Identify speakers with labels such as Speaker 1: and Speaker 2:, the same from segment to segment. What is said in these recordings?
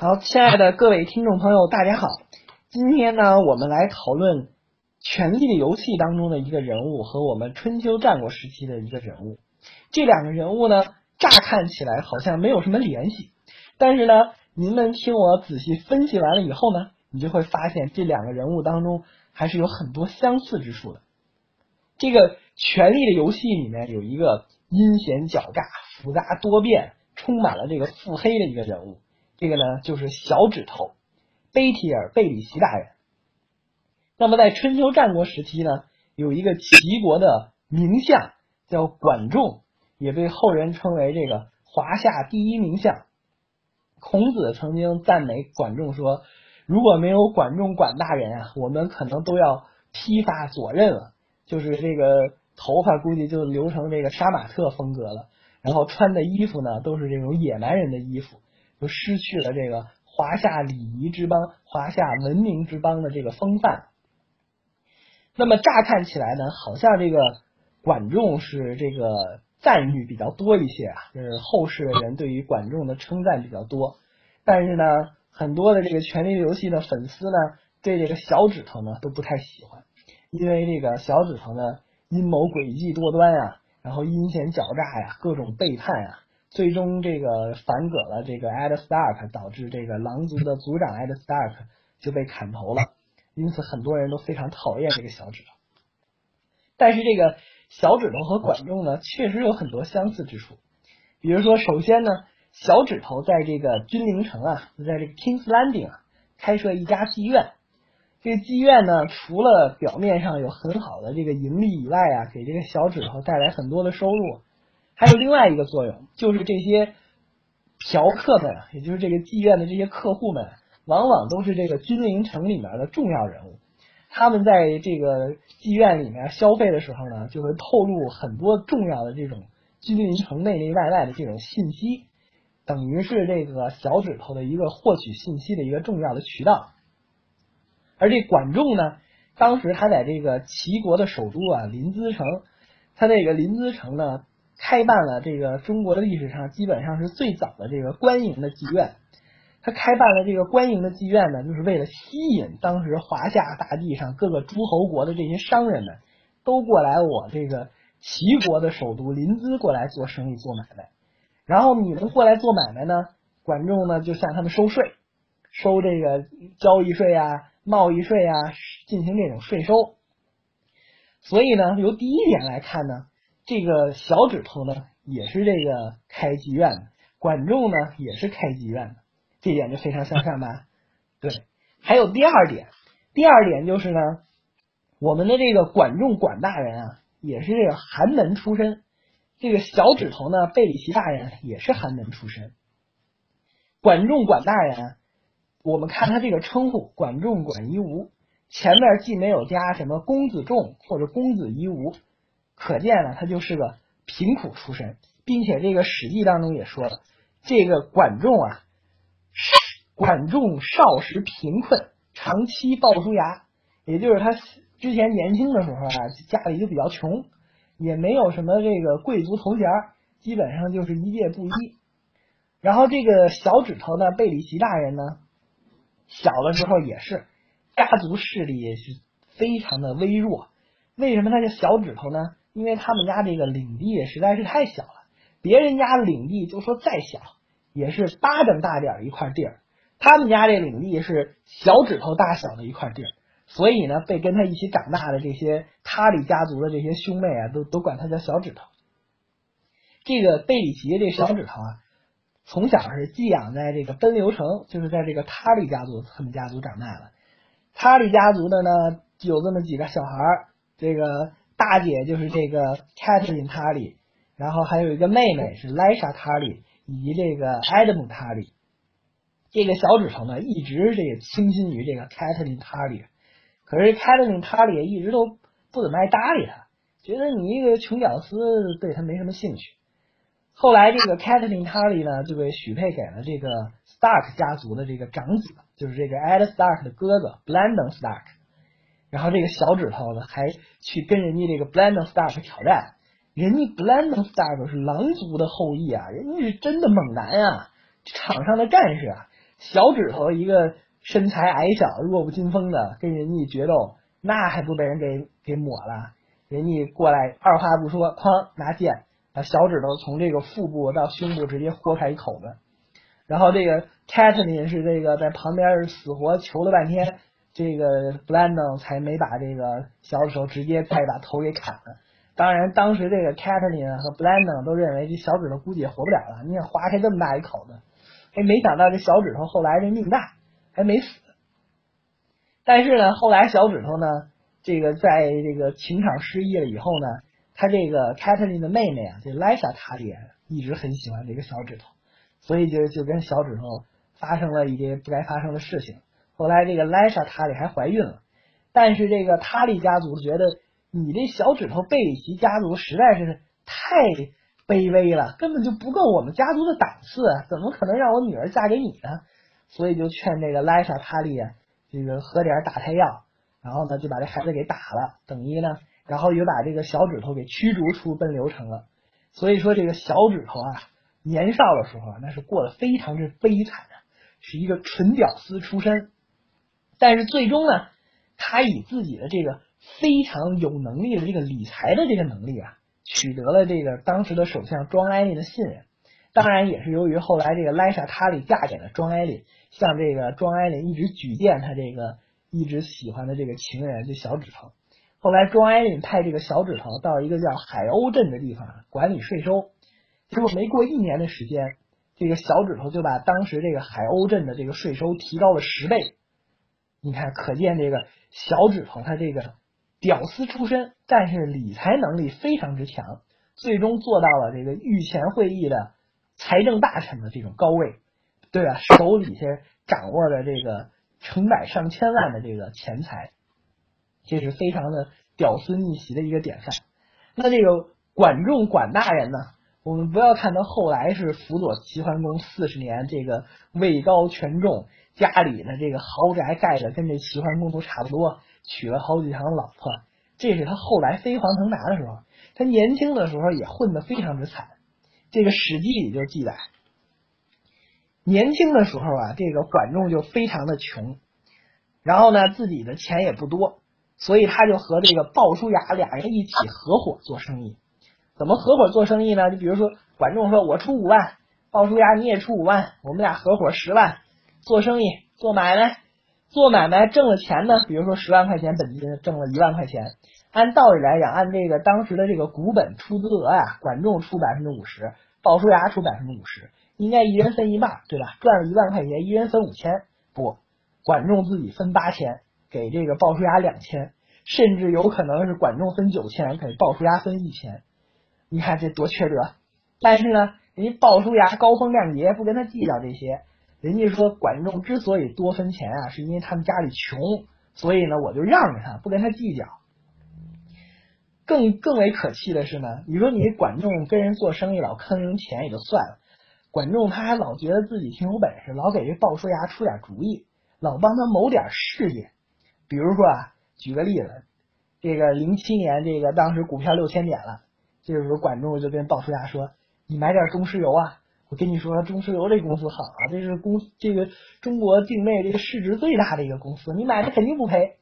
Speaker 1: 好，亲爱的各位听众朋友，大家好。今天呢，我们来讨论《权力的游戏》当中的一个人物和我们春秋战国时期的一个人物。这两个人物呢，乍看起来好像没有什么联系，但是呢，您们听我仔细分析完了以后呢，你就会发现这两个人物当中还是有很多相似之处的。这个《权力的游戏》里面有一个阴险狡诈、复杂多变、充满了这个腹黑的一个人物。这个呢，就是小指头，贝提尔贝里奇大人。那么在春秋战国时期呢，有一个齐国的名相叫管仲，也被后人称为这个华夏第一名相。孔子曾经赞美管仲说：“如果没有管仲管大人啊，我们可能都要披发左衽了，就是这个头发估计就留成这个杀马特风格了，然后穿的衣服呢都是这种野蛮人的衣服。”就失去了这个华夏礼仪之邦、华夏文明之邦的这个风范。那么乍看起来呢，好像这个管仲是这个赞誉比较多一些啊，就是后世的人对于管仲的称赞比较多。但是呢，很多的这个《权力游戏》的粉丝呢，对这个小指头呢都不太喜欢，因为这个小指头呢阴谋诡计多端啊，然后阴险狡诈呀，各种背叛啊。最终，这个反戈了这个 Ed Stark，导致这个狼族的族长 Ed Stark 就被砍头了。因此，很多人都非常讨厌这个小指头。但是，这个小指头和管仲呢，确实有很多相似之处。比如说，首先呢，小指头在这个君临城啊，在这个 King's Landing 啊，开设一家妓院。这个妓院呢，除了表面上有很好的这个盈利以外啊，给这个小指头带来很多的收入。还有另外一个作用，就是这些嫖客们，也就是这个妓院的这些客户们，往往都是这个君临城里面的重要人物。他们在这个妓院里面消费的时候呢，就会透露很多重要的这种君临城内内外外的这种信息，等于是这个小指头的一个获取信息的一个重要的渠道。而这管仲呢，当时他在这个齐国的首都啊临淄城，他这个临淄城呢。开办了这个中国的历史上基本上是最早的这个官营的妓院，他开办了这个官营的妓院呢，就是为了吸引当时华夏大地上各个诸侯国的这些商人们都过来我这个齐国的首都临淄过来做生意做买卖，然后你们过来做买卖呢，管仲呢就向他们收税，收这个交易税啊、贸易税啊，进行这种税收。所以呢，由第一点来看呢。这个小指头呢，也是这个开妓院的；管仲呢，也是开妓院的，这点就非常相像吧？对。还有第二点，第二点就是呢，我们的这个管仲管大人啊，也是这个寒门出身；这个小指头呢，贝里奇大人也是寒门出身。管仲管大人，我们看他这个称呼，管仲管夷吾，前面既没有加什么公子仲或者公子夷吾。可见呢，他就是个贫苦出身，并且这个《史记》当中也说了，这个管仲啊，管仲少时贫困，长期抱书牙，也就是他之前年轻的时候啊，家里就比较穷，也没有什么这个贵族头衔，基本上就是一介布衣。然后这个小指头呢，贝里奇大人呢，小的时候也是家族势力也是非常的微弱。为什么他叫小指头呢？因为他们家这个领地实在是太小了，别人家领地就说再小也是巴掌大点一块地儿，他们家这领地是小指头大小的一块地儿，所以呢，被跟他一起长大的这些塔里家族的这些兄妹啊，都都管他叫小指头。这个贝里奇这小指头啊，从小是寄养在这个奔流城，就是在这个塔里家族他们家族长大的。塔里家族的呢，有这么几个小孩儿，这个。大姐就是这个 Catherine 塔里，然后还有一个妹妹是 Lisa 塔里，以及这个 Adam 塔里。这个小指头呢，一直这个倾心于这个 Catherine 塔里，可是 Catherine Tully 一直都不怎么爱搭理他，觉得你一个穷屌丝对他没什么兴趣。后来这个 Catherine 塔里呢，就被许配给了这个 Stark 家族的这个长子，就是这个 Ed Stark 的哥哥 Blandon Stark。然后这个小指头呢，还去跟人家这个 Blandon Stark 挑战，人家 Blandon Stark 是狼族的后裔啊，人家是真的猛男啊，场上的战士啊，小指头一个身材矮小、弱不禁风的跟人家决斗，那还不被人给给抹了？人家过来二话不说，哐拿剑把小指头从这个腹部到胸部直接豁开一口子。然后这个 c a t l i n 是这个在旁边死活求了半天，这个 b l a n d o n 才没把这个小指头直接再把头给砍了。当然，当时这个 Catherine 和 b l a n d o n 都认为这小指头估计也活不了了，你看划开这么大一口子，哎，没想到这小指头后来这命大，还没死。但是呢，后来小指头呢，这个在这个情场失意了以后呢，他这个 Catherine 的妹妹啊，这 Lisa 塔里一直很喜欢这个小指头。所以就就跟小指头发生了一些不该发生的事情。后来这个莱莎塔里还怀孕了，但是这个塔里家族觉得你这小指头贝里奇家族实在是太卑微了，根本就不够我们家族的档次，怎么可能让我女儿嫁给你呢？所以就劝这个莱莎塔里这个喝点打胎药，然后呢就把这孩子给打了，等于呢，然后又把这个小指头给驱逐出奔流城了。所以说这个小指头啊。年少的时候那是过得非常之悲惨的，是一个纯屌丝出身。但是最终呢，他以自己的这个非常有能力的这个理财的这个能力啊，取得了这个当时的首相庄艾利的信任。当然，也是由于后来这个莱莎塔里嫁给了庄艾丽，向这个庄艾丽一直举荐他这个一直喜欢的这个情人，就小指头。后来庄艾丽派这个小指头到一个叫海鸥镇的地方管理税收。结果没过一年的时间，这个小指头就把当时这个海鸥镇的这个税收提高了十倍。你看，可见这个小指头他这个屌丝出身，但是理财能力非常之强，最终做到了这个御前会议的财政大臣的这种高位，对吧？手里下掌握着这个成百上千万的这个钱财，这是非常的屌丝逆袭的一个典范。那这个管仲管大人呢？我们不要看他后来是辅佐齐桓公四十年，这个位高权重，家里的这个豪宅盖的跟这齐桓公都差不多，娶了好几场老婆，这是他后来飞黄腾达的时候。他年轻的时候也混得非常之惨，这个《史记》里就记载，年轻的时候啊，这个管仲就非常的穷，然后呢，自己的钱也不多，所以他就和这个鲍叔牙俩人一起合伙做生意。怎么合伙做生意呢？就比如说，管仲说：“我出五万，鲍叔牙你也出五万，我们俩合伙十万，做生意做买卖，做买卖挣了钱呢。比如说十万块钱本金，挣了一万块钱。按道理来讲，按这个当时的这个股本出资额呀，管仲出百分之五十，鲍叔牙出百分之五十，应该一人分一半，对吧？赚了一万块钱，一人分五千。不，管仲自己分八千，给这个鲍叔牙两千，甚至有可能是管仲分九千，给鲍叔牙分一千。”你看这多缺德！但是呢，人家鲍叔牙高风亮节，不跟他计较这些。人家说管仲之所以多分钱啊，是因为他们家里穷，所以呢，我就让着他，不跟他计较。更更为可气的是呢，你说你管仲跟人做生意老坑人钱也就算了，管仲他还老觉得自己挺有本事，老给这鲍叔牙出点主意，老帮他谋点事业。比如说啊，举个例子，这个零七年，这个当时股票六千点了。这个时候，管仲就跟鲍叔牙说：“你买点中石油啊！我跟你说，中石油这公司好啊，这是公这个中国境内这个市值最大的一个公司，你买它肯定不赔。”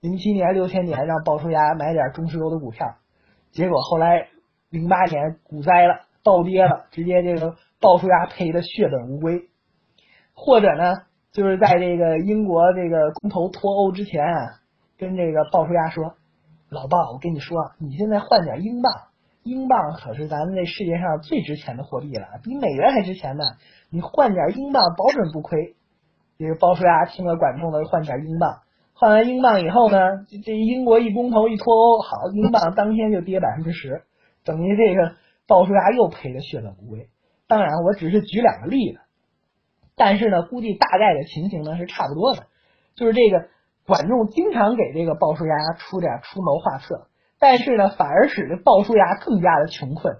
Speaker 1: 零七年六千点让鲍叔牙买点中石油的股票，结果后来零八年股灾了，暴跌了，直接这个鲍叔牙赔的血本无归。或者呢，就是在这个英国这个公投脱欧之前啊，跟这个鲍叔牙说：“老鲍，我跟你说，你现在换点英镑。”英镑可是咱们这世界上最值钱的货币了，比美元还值钱呢。你换点英镑，保准不亏。这个鲍叔牙听了管仲的，换点英镑。换完英镑以后呢，这英国一公投一脱欧，好，英镑当天就跌百分之十，等于这个鲍叔牙又赔的血本无归。当然，我只是举两个例子，但是呢，估计大概的情形呢是差不多的，就是这个管仲经常给这个鲍叔牙出点出谋划策。但是呢，反而使得鲍叔牙更加的穷困。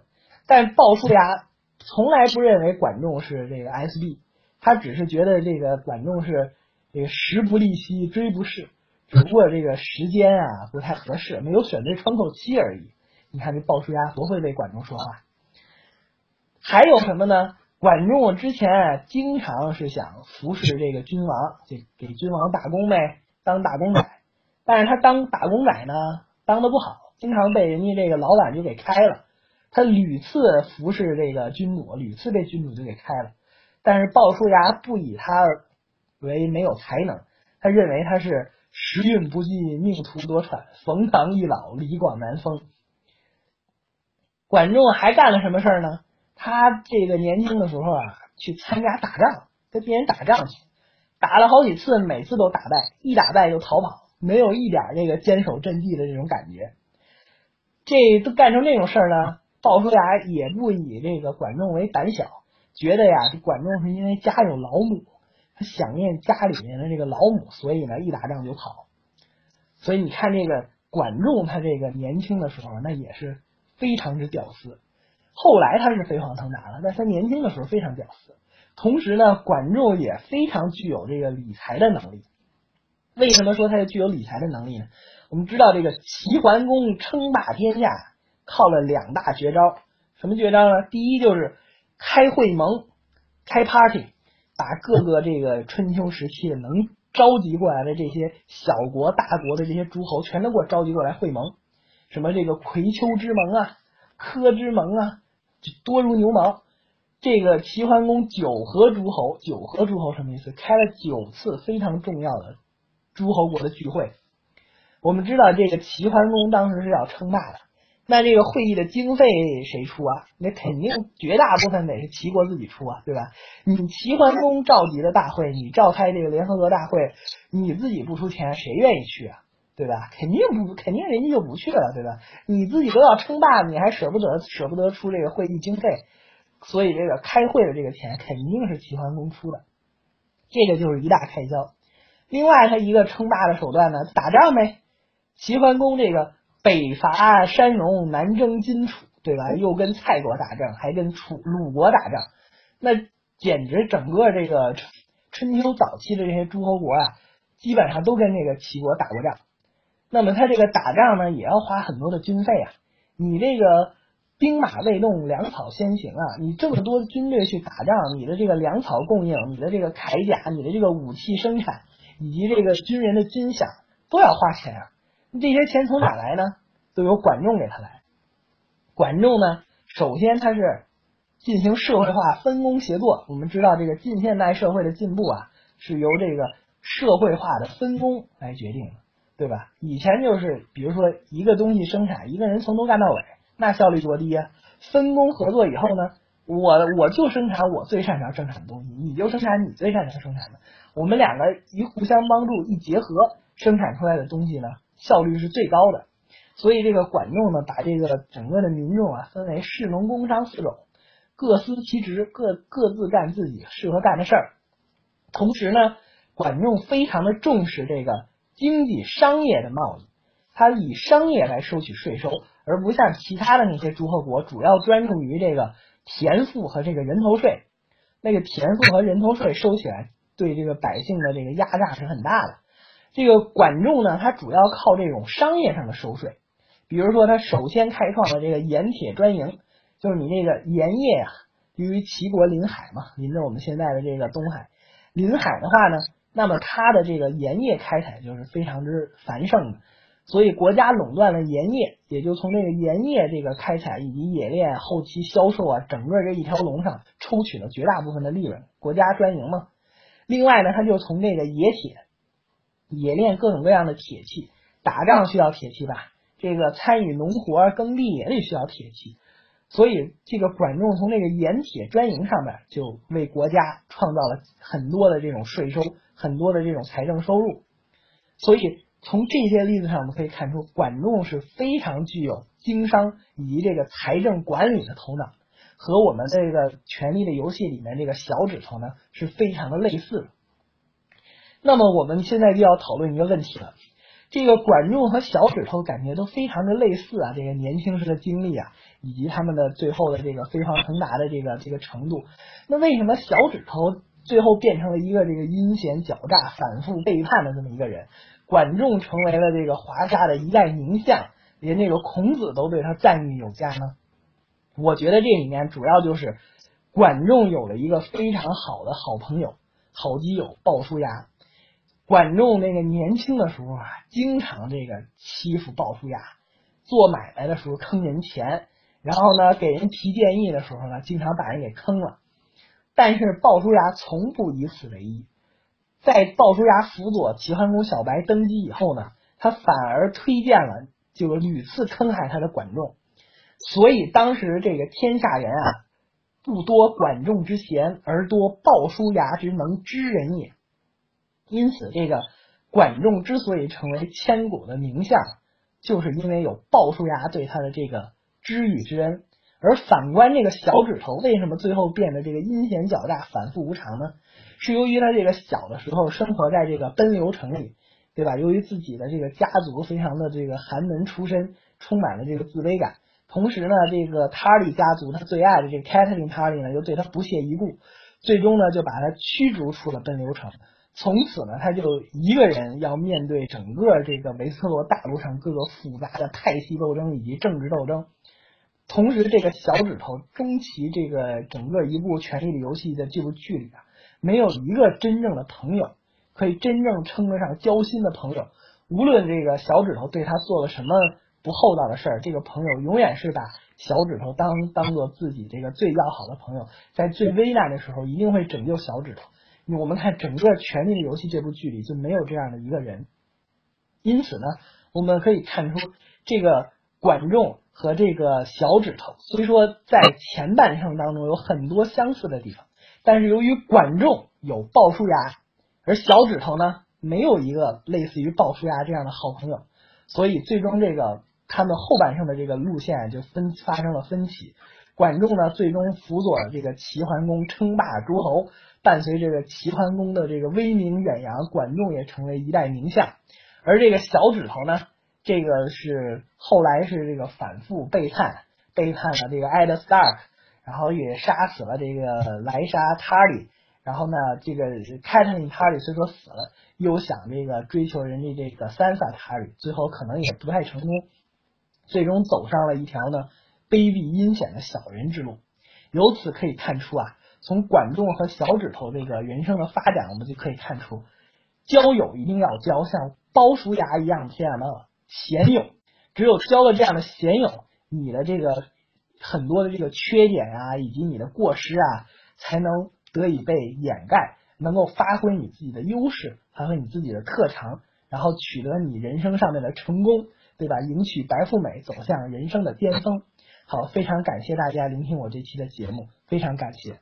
Speaker 1: 但鲍叔牙从来不认为管仲是这个 SB，他只是觉得这个管仲是这个时不利兮追不逝，只不过这个时间啊不太合适，没有选对窗口期而已。你看这鲍叔牙多会为管仲说话。还有什么呢？管仲之前经常是想服侍这个君王，就给君王打工呗，当打工仔。但是他当打工仔呢，当的不好，经常被人家这个老板就给开了。他屡次服侍这个君主，屡次被君主就给开了。但是鲍叔牙不以他为没有才能，他认为他是时运不济，命途多舛，冯唐易老，李广难封。管仲还干了什么事儿呢？他这个年轻的时候啊，去参加打仗，跟别人打仗去，打了好几次，每次都打败，一打败就逃跑，没有一点这个坚守阵地的这种感觉。这都干成这种事儿呢，鲍叔牙也不以这个管仲为胆小，觉得呀，这管仲是因为家有老母，他想念家里面的这个老母，所以呢，一打仗就跑。所以你看这个管仲，他这个年轻的时候，那也是非常之屌丝。后来他是飞黄腾达了，但他年轻的时候非常屌丝。同时呢，管仲也非常具有这个理财的能力。为什么说他具有理财的能力呢？我们知道这个齐桓公称霸天下靠了两大绝招。什么绝招呢？第一就是开会盟、开 party，把各个这个春秋时期能召集过来的这些小国、大国的这些诸侯，全都给我召集过来会盟。什么这个葵丘之盟啊，柯之盟啊。多如牛毛，这个齐桓公九合诸侯，九合诸侯什么意思？开了九次非常重要的诸侯国的聚会。我们知道这个齐桓公当时是要称霸的，那这个会议的经费谁出啊？那肯定绝大部分得是齐国自己出啊，对吧？你齐桓公召集的大会，你召开这个联合国大会，你自己不出钱，谁愿意去啊？对吧？肯定不，肯定人家就不去了，对吧？你自己都要称霸，你还舍不得舍不得出这个会议经费，所以这个开会的这个钱肯定是齐桓公出的，这个就是一大开销。另外，他一个称霸的手段呢，打仗呗。齐桓公这个北伐山戎，南征荆楚，对吧？又跟蔡国打仗，还跟楚鲁国打仗，那简直整个这个春秋早期的这些诸侯国啊，基本上都跟这个齐国打过仗。那么他这个打仗呢，也要花很多的军费啊。你这个兵马未动，粮草先行啊。你这么多军队去打仗，你的这个粮草供应，你的这个铠甲，你的这个武器生产，以及这个军人的军饷，都要花钱啊。这些钱从哪来呢？都由管仲给他来。管仲呢，首先他是进行社会化分工协作。我们知道，这个近现代社会的进步啊，是由这个社会化的分工来决定的。对吧？以前就是，比如说一个东西生产，一个人从头干到尾，那效率多低啊！分工合作以后呢，我我就生产我最擅长生产的东西，你就生产你最擅长生产的，我们两个一互相帮助，一结合，生产出来的东西呢，效率是最高的。所以这个管仲呢，把这个整个的民众啊，分为士农工商四种，各司其职，各各自干自己适合干的事儿。同时呢，管仲非常的重视这个。经济商业的贸易，他以商业来收取税收，而不像其他的那些诸侯国，主要专注于这个田赋和这个人头税。那个田赋和人头税收起来，对这个百姓的这个压榨是很大的。这个管仲呢，他主要靠这种商业上的收税。比如说，他首先开创了这个盐铁专营，就是你这个盐业啊，由于齐国临海嘛，临着我们现在的这个东海，临海的话呢。那么它的这个盐业开采就是非常之繁盛的，所以国家垄断了盐业，也就从这个盐业这个开采以及冶炼后期销售啊，整个这一条龙上抽取了绝大部分的利润，国家专营嘛。另外呢，他就从这个冶铁，冶炼各种各样的铁器，打仗需要铁器吧？这个参与农活耕地也得需要铁器。所以，这个管仲从这个盐铁专营上面就为国家创造了很多的这种税收，很多的这种财政收入。所以，从这些例子上，我们可以看出，管仲是非常具有经商以及这个财政管理的头脑，和我们这个《权力的游戏》里面这个小指头呢是非常的类似的。那么，我们现在就要讨论一个问题了。这个管仲和小指头感觉都非常的类似啊，这个年轻时的经历啊，以及他们的最后的这个飞黄腾达的这个这个程度。那为什么小指头最后变成了一个这个阴险狡诈、反复背叛的这么一个人？管仲成为了这个华夏的一代名相，连这个孔子都对他赞誉有加呢？我觉得这里面主要就是管仲有了一个非常好的好朋友、好基友鲍叔牙。管仲那个年轻的时候啊，经常这个欺负鲍叔牙，做买卖的时候坑人钱，然后呢给人提建议的时候呢，经常把人给坑了。但是鲍叔牙从不以此为意，在鲍叔牙辅佐齐桓公小白登基以后呢，他反而推荐了就屡次坑害他的管仲。所以当时这个天下人啊，不多管仲之贤，而多鲍叔牙之能知人也。因此，这个管仲之所以成为千古的名相，就是因为有鲍叔牙对他的这个知遇之恩。而反观这个小指头，为什么最后变得这个阴险狡诈、反复无常呢？是由于他这个小的时候生活在这个奔流城里，对吧？由于自己的这个家族非常的这个寒门出身，充满了这个自卑感。同时呢，这个塔利家族他最爱的这个 Catelyn 塔利呢，又对他不屑一顾，最终呢就把他驱逐出了奔流城。从此呢，他就一个人要面对整个这个维斯特洛大陆上各个复杂的派系斗争以及政治斗争。同时，这个小指头终其这个整个一部《权力的游戏》的这部剧里啊，没有一个真正的朋友，可以真正称得上交心的朋友。无论这个小指头对他做了什么。不厚道的事儿，这个朋友永远是把小指头当当做自己这个最要好的朋友，在最危难的时候一定会拯救小指头。我们看整个《权力的游戏》这部剧里就没有这样的一个人，因此呢，我们可以看出这个管仲和这个小指头，虽说在前半生当中有很多相似的地方，但是由于管仲有鲍叔牙，而小指头呢没有一个类似于鲍叔牙这样的好朋友，所以最终这个。他们后半生的这个路线就分发生了分歧。管仲呢，最终辅佐这个齐桓公称霸诸侯，伴随这个齐桓公的这个威名远扬，管仲也成为一代名相。而这个小指头呢，这个是后来是这个反复背叛，背叛了这个艾德斯塔尔，然后也杀死了这个莱莎塔里。然后呢，这个凯特琳塔里虽说死了，又想这个追求人家这个三萨塔里，最后可能也不太成功。最终走上了一条呢卑鄙阴险的小人之路。由此可以看出啊，从管仲和小指头这个人生的发展，我们就可以看出，交友一定要交像鲍叔牙一样这样的贤友。只有交了这样的贤友，你的这个很多的这个缺点啊，以及你的过失啊，才能得以被掩盖，能够发挥你自己的优势，发挥你自己的特长，然后取得你人生上面的成功。对吧？迎娶白富美，走向人生的巅峰。好，非常感谢大家聆听我这期的节目，非常感谢。